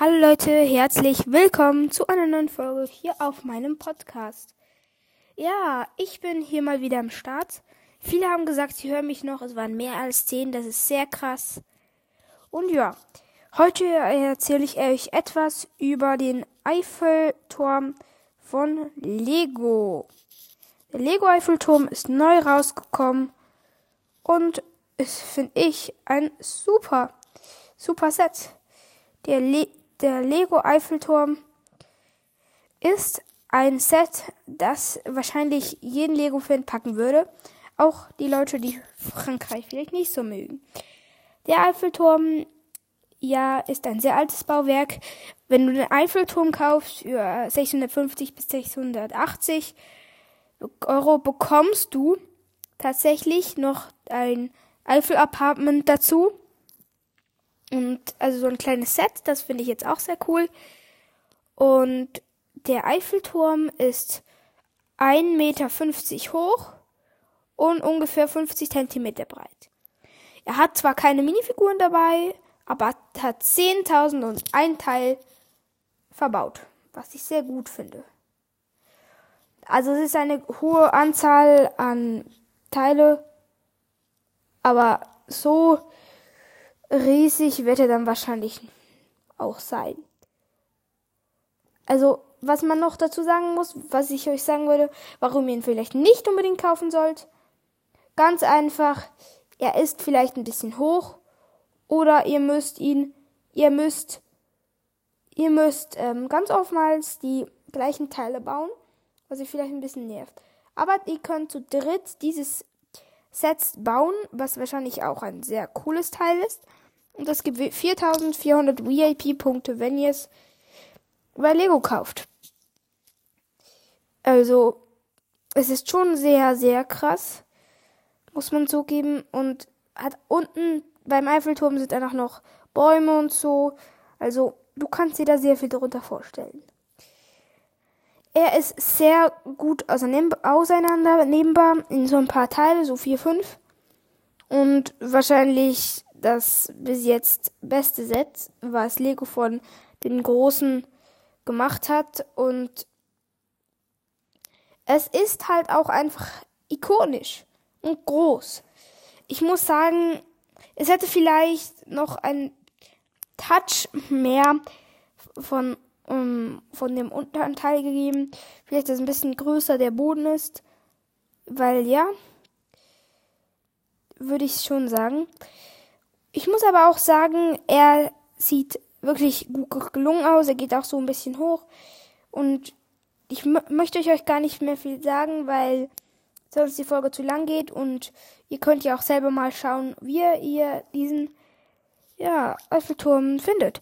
Hallo Leute, herzlich willkommen zu einer neuen Folge hier auf meinem Podcast. Ja, ich bin hier mal wieder am Start. Viele haben gesagt, sie hören mich noch. Es waren mehr als zehn, das ist sehr krass. Und ja, heute erzähle ich euch etwas über den Eiffelturm von Lego. Der Lego Eiffelturm ist neu rausgekommen und ist, finde ich, ein super, super Set. Der, Le der Lego Eiffelturm ist ein Set, das wahrscheinlich jeden Lego-Fan packen würde. Auch die Leute, die Frankreich vielleicht nicht so mögen. Der Eiffelturm, ja, ist ein sehr altes Bauwerk. Wenn du den Eiffelturm kaufst für 650 bis 680 Euro, bekommst du tatsächlich noch ein Eiffel-Apartment dazu. Und also so ein kleines Set, das finde ich jetzt auch sehr cool. Und der Eiffelturm ist 1,50 Meter hoch und ungefähr 50 Zentimeter breit. Er hat zwar keine Minifiguren dabei, aber hat 10.000 und ein Teil verbaut, was ich sehr gut finde. Also es ist eine hohe Anzahl an Teile, aber so riesig wird er dann wahrscheinlich auch sein. Also, was man noch dazu sagen muss, was ich euch sagen würde, warum ihr ihn vielleicht nicht unbedingt kaufen sollt. Ganz einfach, er ist vielleicht ein bisschen hoch oder ihr müsst ihn, ihr müsst, ihr müsst ähm, ganz oftmals die gleichen Teile bauen, was euch vielleicht ein bisschen nervt. Aber ihr könnt zu dritt dieses Sets bauen, was wahrscheinlich auch ein sehr cooles Teil ist. Und es gibt 4400 VIP-Punkte, wenn ihr es bei Lego kauft. Also, es ist schon sehr, sehr krass, muss man zugeben. Und hat unten beim Eiffelturm sind dann auch noch Bäume und so. Also, du kannst dir da sehr viel darunter vorstellen. Er ist sehr gut auseinander in so ein paar Teile, so vier, fünf. Und wahrscheinlich das bis jetzt beste Set, was Lego von den Großen gemacht hat. Und es ist halt auch einfach ikonisch und groß. Ich muss sagen, es hätte vielleicht noch ein Touch mehr von, um, von dem unteren Teil gegeben. Vielleicht, dass ein bisschen größer der Boden ist. Weil ja, würde ich schon sagen. Ich muss aber auch sagen, er sieht wirklich gut gelungen aus. Er geht auch so ein bisschen hoch. Und ich möchte euch gar nicht mehr viel sagen, weil sonst die Folge zu lang geht. Und ihr könnt ja auch selber mal schauen, wie ihr diesen ja, Eiffelturm findet.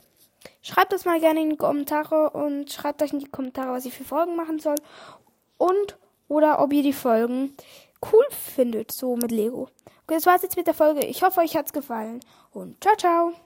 Schreibt das mal gerne in die Kommentare und schreibt euch in die Kommentare, was ich für Folgen machen soll. Und oder ob ihr die Folgen cool findet, so mit Lego. Okay, das war's jetzt mit der Folge. Ich hoffe, euch hat's gefallen. Und ciao, ciao.